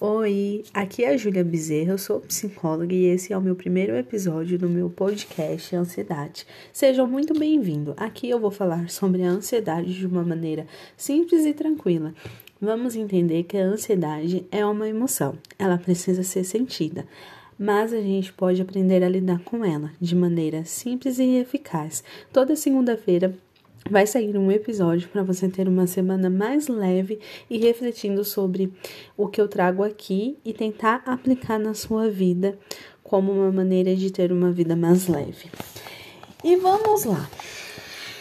Oi, aqui é a Júlia Bezerra, eu sou psicóloga e esse é o meu primeiro episódio do meu podcast Ansiedade. Sejam muito bem-vindos. Aqui eu vou falar sobre a ansiedade de uma maneira simples e tranquila. Vamos entender que a ansiedade é uma emoção, ela precisa ser sentida, mas a gente pode aprender a lidar com ela de maneira simples e eficaz. Toda segunda-feira vai sair um episódio para você ter uma semana mais leve e refletindo sobre o que eu trago aqui e tentar aplicar na sua vida como uma maneira de ter uma vida mais leve. E vamos lá.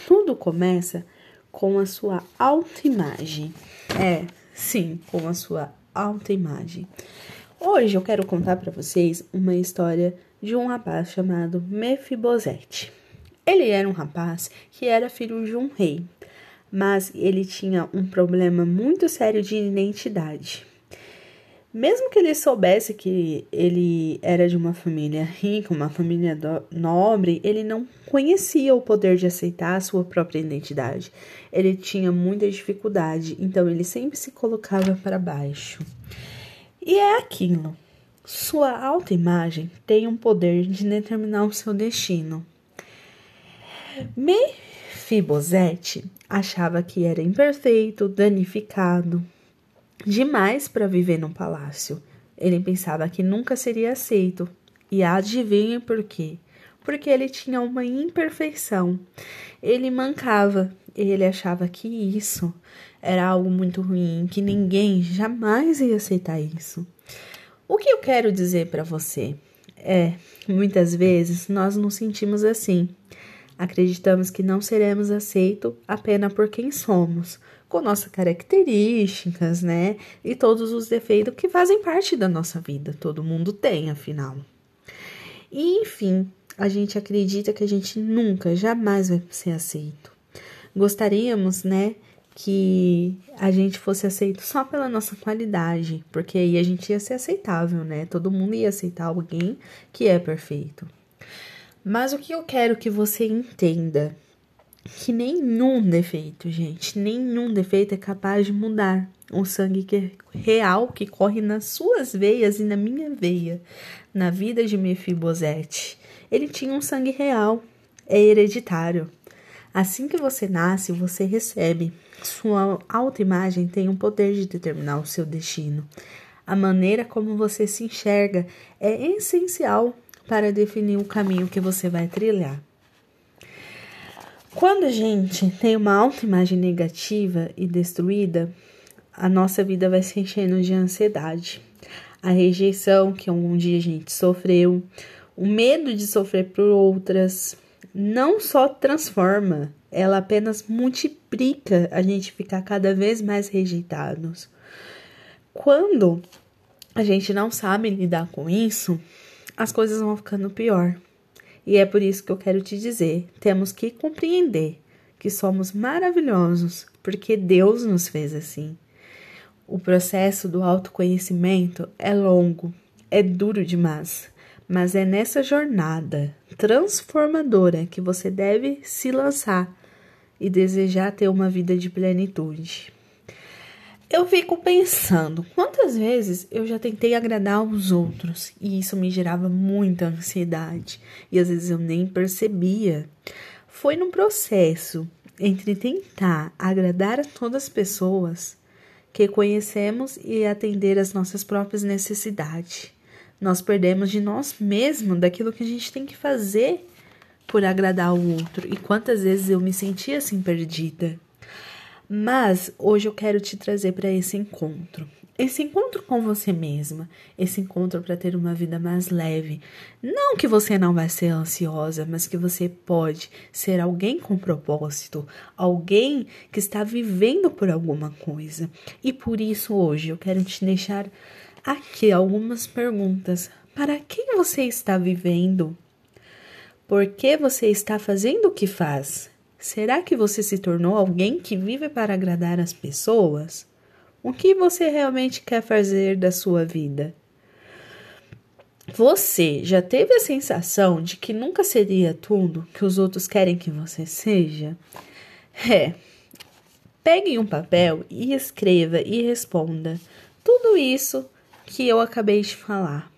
Tudo começa com a sua autoimagem. É, sim, com a sua autoimagem. Hoje eu quero contar para vocês uma história de um rapaz chamado Mefibosete. Ele era um rapaz que era filho de um rei, mas ele tinha um problema muito sério de identidade. Mesmo que ele soubesse que ele era de uma família rica, uma família nobre, ele não conhecia o poder de aceitar a sua própria identidade. Ele tinha muita dificuldade, então ele sempre se colocava para baixo. E é aquilo. Sua autoimagem tem um poder de determinar o seu destino. Mefibosete achava que era imperfeito, danificado, demais para viver num palácio. Ele pensava que nunca seria aceito. E adivinha por quê? Porque ele tinha uma imperfeição. Ele mancava. Ele achava que isso era algo muito ruim, que ninguém jamais ia aceitar isso. O que eu quero dizer para você é, muitas vezes nós nos sentimos assim. Acreditamos que não seremos aceitos apenas por quem somos, com nossas características, né? E todos os defeitos que fazem parte da nossa vida. Todo mundo tem, afinal. E, enfim, a gente acredita que a gente nunca, jamais vai ser aceito. Gostaríamos, né, que a gente fosse aceito só pela nossa qualidade, porque aí a gente ia ser aceitável, né? Todo mundo ia aceitar alguém que é perfeito. Mas o que eu quero que você entenda que nenhum defeito, gente, nenhum defeito é capaz de mudar o sangue que é real que corre nas suas veias e na minha veia, na vida de Mefibosete. Ele tinha um sangue real, é hereditário. Assim que você nasce, você recebe. Sua autoimagem tem o poder de determinar o seu destino. A maneira como você se enxerga é essencial para definir o caminho que você vai trilhar. Quando a gente tem uma autoimagem negativa e destruída, a nossa vida vai se enchendo de ansiedade. A rejeição que um dia a gente sofreu, o medo de sofrer por outras, não só transforma, ela apenas multiplica a gente ficar cada vez mais rejeitados. Quando a gente não sabe lidar com isso, as coisas vão ficando pior. E é por isso que eu quero te dizer: temos que compreender que somos maravilhosos, porque Deus nos fez assim. O processo do autoconhecimento é longo, é duro demais, mas é nessa jornada transformadora que você deve se lançar e desejar ter uma vida de plenitude. Eu fico pensando quantas vezes eu já tentei agradar os outros e isso me gerava muita ansiedade e às vezes eu nem percebia. Foi num processo entre tentar agradar a todas as pessoas que conhecemos e atender às nossas próprias necessidades. Nós perdemos de nós mesmos daquilo que a gente tem que fazer por agradar o outro. E quantas vezes eu me senti assim perdida. Mas hoje eu quero te trazer para esse encontro. Esse encontro com você mesma, esse encontro para ter uma vida mais leve. Não que você não vai ser ansiosa, mas que você pode ser alguém com propósito, alguém que está vivendo por alguma coisa. E por isso hoje eu quero te deixar aqui algumas perguntas. Para quem você está vivendo? Por que você está fazendo o que faz? Será que você se tornou alguém que vive para agradar as pessoas? O que você realmente quer fazer da sua vida? Você já teve a sensação de que nunca seria tudo que os outros querem que você seja? É. Pegue um papel e escreva e responda tudo isso que eu acabei de falar.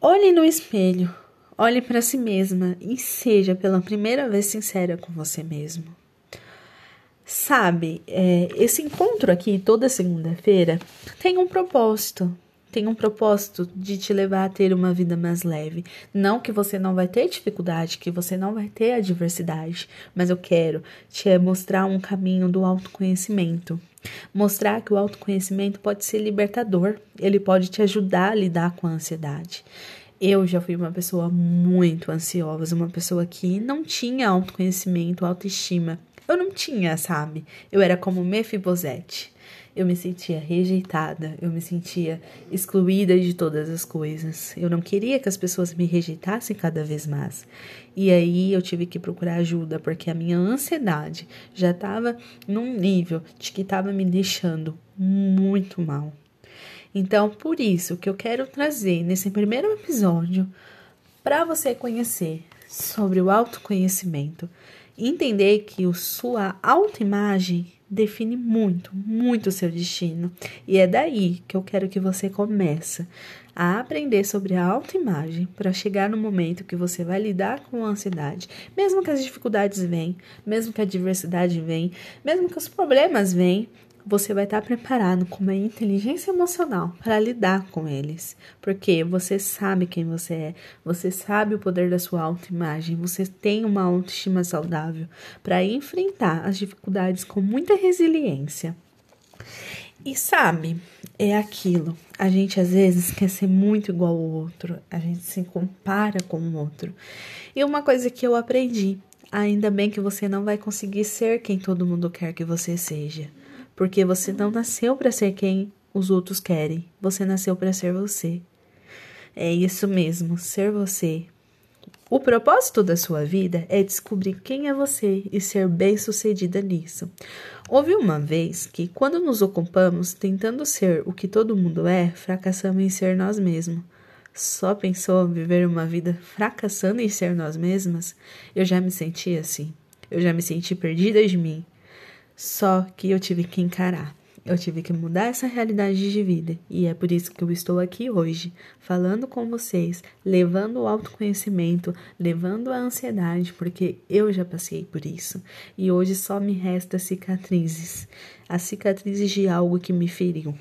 Olhe no espelho, olhe para si mesma e seja pela primeira vez sincera com você mesmo. Sabe, é, esse encontro aqui toda segunda-feira tem um propósito tem um propósito de te levar a ter uma vida mais leve. Não que você não vai ter dificuldade, que você não vai ter adversidade, mas eu quero te mostrar um caminho do autoconhecimento. Mostrar que o autoconhecimento pode ser libertador, ele pode te ajudar a lidar com a ansiedade. Eu já fui uma pessoa muito ansiosa, uma pessoa que não tinha autoconhecimento, autoestima. Eu não tinha, sabe? Eu era como Mefibosete eu me sentia rejeitada, eu me sentia excluída de todas as coisas. Eu não queria que as pessoas me rejeitassem cada vez mais. E aí eu tive que procurar ajuda, porque a minha ansiedade já estava num nível de que estava me deixando muito mal. Então, por isso que eu quero trazer nesse primeiro episódio para você conhecer sobre o autoconhecimento, entender que a sua autoimagem define muito, muito o seu destino. E é daí que eu quero que você comece a aprender sobre a autoimagem para chegar no momento que você vai lidar com a ansiedade, mesmo que as dificuldades venham, mesmo que a adversidade venha, mesmo que os problemas venham, você vai estar preparado com uma inteligência emocional para lidar com eles, porque você sabe quem você é, você sabe o poder da sua autoimagem, você tem uma autoestima saudável para enfrentar as dificuldades com muita resiliência. E sabe, é aquilo. A gente às vezes quer ser muito igual ao outro, a gente se compara com o outro. E uma coisa que eu aprendi, ainda bem que você não vai conseguir ser quem todo mundo quer que você seja porque você não nasceu para ser quem os outros querem, você nasceu para ser você. É isso mesmo, ser você. O propósito da sua vida é descobrir quem é você e ser bem-sucedida nisso. Houve uma vez que, quando nos ocupamos tentando ser o que todo mundo é, fracassamos em ser nós mesmos. Só pensou viver uma vida fracassando em ser nós mesmas? Eu já me senti assim. Eu já me senti perdida de mim. Só que eu tive que encarar. Eu tive que mudar essa realidade de vida e é por isso que eu estou aqui hoje, falando com vocês, levando o autoconhecimento, levando a ansiedade, porque eu já passei por isso e hoje só me resta cicatrizes as cicatrizes de algo que me feriu.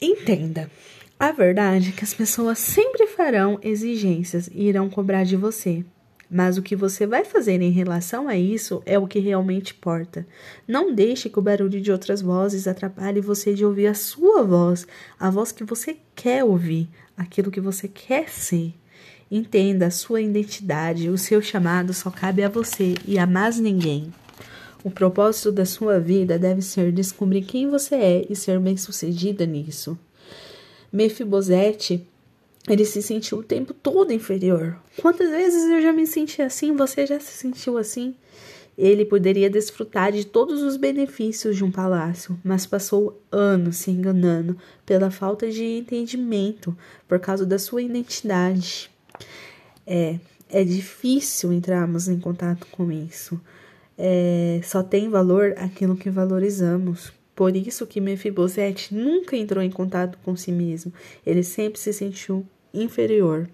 Entenda, a verdade é que as pessoas sempre farão exigências e irão cobrar de você, mas o que você vai fazer em relação a isso é o que realmente importa. Não deixe que o barulho de outras vozes atrapalhe você de ouvir a sua voz, a voz que você quer ouvir, aquilo que você quer ser. Entenda a sua identidade, o seu chamado só cabe a você e a mais ninguém. O propósito da sua vida deve ser descobrir quem você é e ser bem-sucedida nisso. Mefibosete ele se sentiu o tempo todo inferior. Quantas vezes eu já me senti assim? Você já se sentiu assim? Ele poderia desfrutar de todos os benefícios de um palácio, mas passou anos se enganando pela falta de entendimento por causa da sua identidade. É, é difícil entrarmos em contato com isso. É, só tem valor aquilo que valorizamos. Por isso que Mefibosete nunca entrou em contato com si mesmo. Ele sempre se sentiu inferior.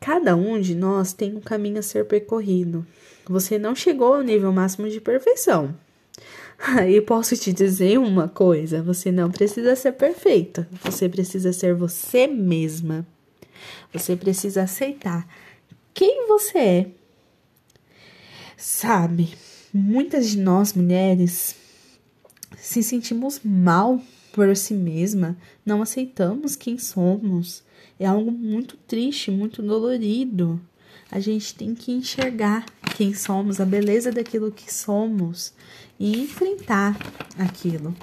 Cada um de nós tem um caminho a ser percorrido. Você não chegou ao nível máximo de perfeição. E posso te dizer uma coisa: você não precisa ser perfeita, você precisa ser você mesma. Você precisa aceitar quem você é. Sabe, muitas de nós mulheres se sentimos mal por si mesma, não aceitamos quem somos. É algo muito triste, muito dolorido. A gente tem que enxergar quem somos, a beleza daquilo que somos e enfrentar aquilo.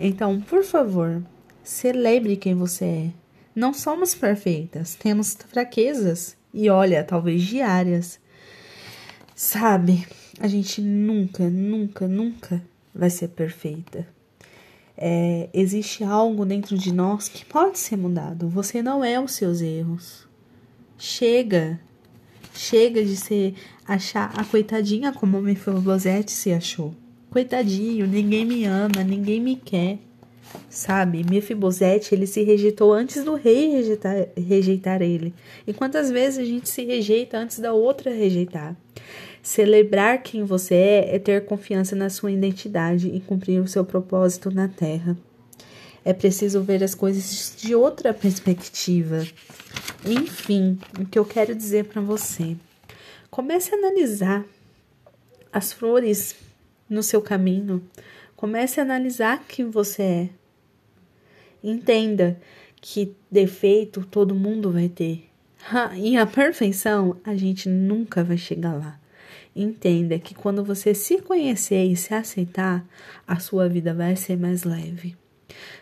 Então, por favor, celebre quem você é. Não somos perfeitas, temos fraquezas e olha, talvez diárias. Sabe, a gente nunca, nunca, nunca vai ser perfeita. É, existe algo dentro de nós que pode ser mudado. Você não é os seus erros. Chega. Chega de se achar a coitadinha como o Mefibosete se achou. Coitadinho, ninguém me ama, ninguém me quer. Sabe, Mefibosete, ele se rejeitou antes do rei rejeitar, rejeitar ele. E quantas vezes a gente se rejeita antes da outra rejeitar? Celebrar quem você é é ter confiança na sua identidade e cumprir o seu propósito na terra. É preciso ver as coisas de outra perspectiva. Enfim, o que eu quero dizer para você. Comece a analisar as flores no seu caminho. Comece a analisar quem você é. Entenda que defeito todo mundo vai ter. E a perfeição a gente nunca vai chegar lá. Entenda que quando você se conhecer e se aceitar, a sua vida vai ser mais leve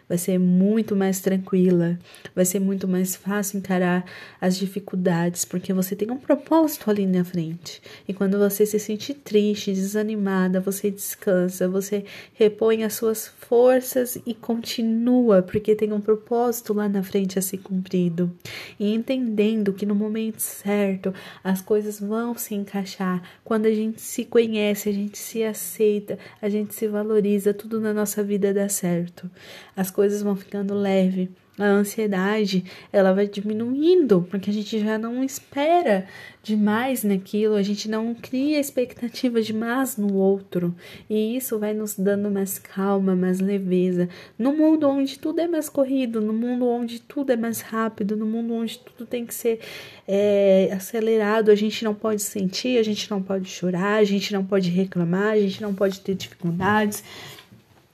vai ser muito mais tranquila, vai ser muito mais fácil encarar as dificuldades, porque você tem um propósito ali na frente. E quando você se sente triste, desanimada, você descansa, você repõe as suas forças e continua, porque tem um propósito lá na frente a ser cumprido. E entendendo que no momento certo as coisas vão se encaixar. Quando a gente se conhece, a gente se aceita, a gente se valoriza, tudo na nossa vida dá certo. As coisas vão ficando leve, a ansiedade ela vai diminuindo, porque a gente já não espera demais naquilo, a gente não cria expectativa demais no outro, e isso vai nos dando mais calma, mais leveza. No mundo onde tudo é mais corrido, no mundo onde tudo é mais rápido, no mundo onde tudo tem que ser é, acelerado, a gente não pode sentir, a gente não pode chorar, a gente não pode reclamar, a gente não pode ter dificuldades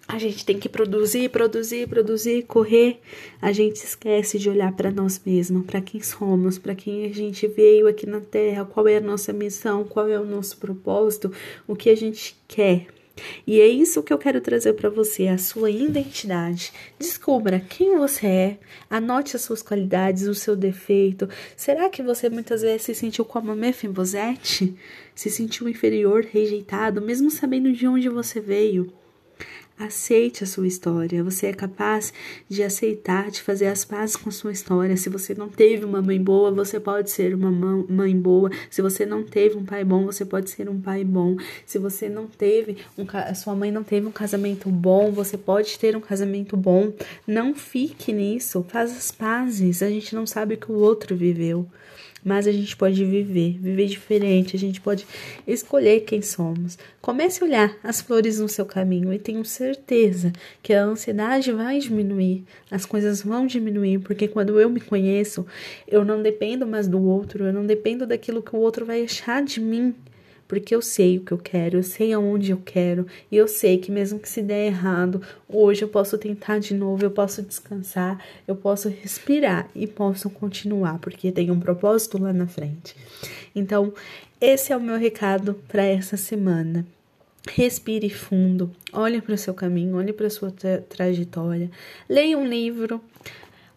a gente tem que produzir, produzir, produzir, correr. A gente esquece de olhar para nós mesmos, para quem somos, para quem a gente veio aqui na Terra, qual é a nossa missão, qual é o nosso propósito, o que a gente quer. E é isso que eu quero trazer para você, a sua identidade. Descubra quem você é, anote as suas qualidades, o seu defeito. Será que você muitas vezes se sentiu como a Mefibosete? Se sentiu inferior, rejeitado, mesmo sabendo de onde você veio? Aceite a sua história. Você é capaz de aceitar, de fazer as pazes com sua história. Se você não teve uma mãe boa, você pode ser uma mãe boa. Se você não teve um pai bom, você pode ser um pai bom. Se você não teve um, sua mãe não teve um casamento bom, você pode ter um casamento bom. Não fique nisso. Faz as pazes. A gente não sabe o que o outro viveu mas a gente pode viver, viver diferente, a gente pode escolher quem somos. Comece a olhar as flores no seu caminho e tenho certeza que a ansiedade vai diminuir, as coisas vão diminuir, porque quando eu me conheço, eu não dependo mais do outro, eu não dependo daquilo que o outro vai achar de mim porque eu sei o que eu quero, eu sei aonde eu quero, e eu sei que mesmo que se der errado, hoje eu posso tentar de novo, eu posso descansar, eu posso respirar e posso continuar, porque tem um propósito lá na frente. Então, esse é o meu recado para essa semana. Respire fundo, olhe para o seu caminho, olhe para a sua tra trajetória, leia um livro,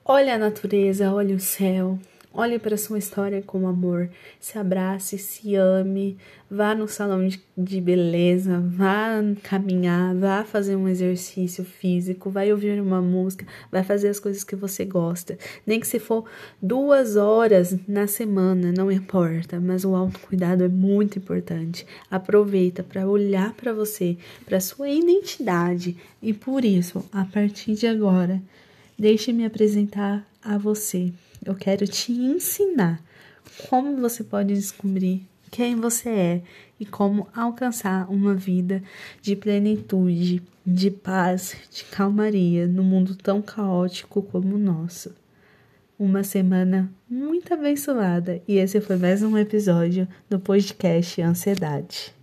olhe a natureza, olhe o céu, Olhe para sua história com amor, se abrace, se ame, vá no salão de beleza, vá caminhar, vá fazer um exercício físico, vai ouvir uma música, vai fazer as coisas que você gosta. Nem que se for duas horas na semana, não importa, mas o autocuidado é muito importante. Aproveita para olhar para você, para sua identidade. E por isso, a partir de agora, deixe-me apresentar a você. Eu quero te ensinar como você pode descobrir quem você é e como alcançar uma vida de plenitude, de paz, de calmaria no mundo tão caótico como o nosso. Uma semana muito abençoada e esse foi mais um episódio do podcast Ansiedade.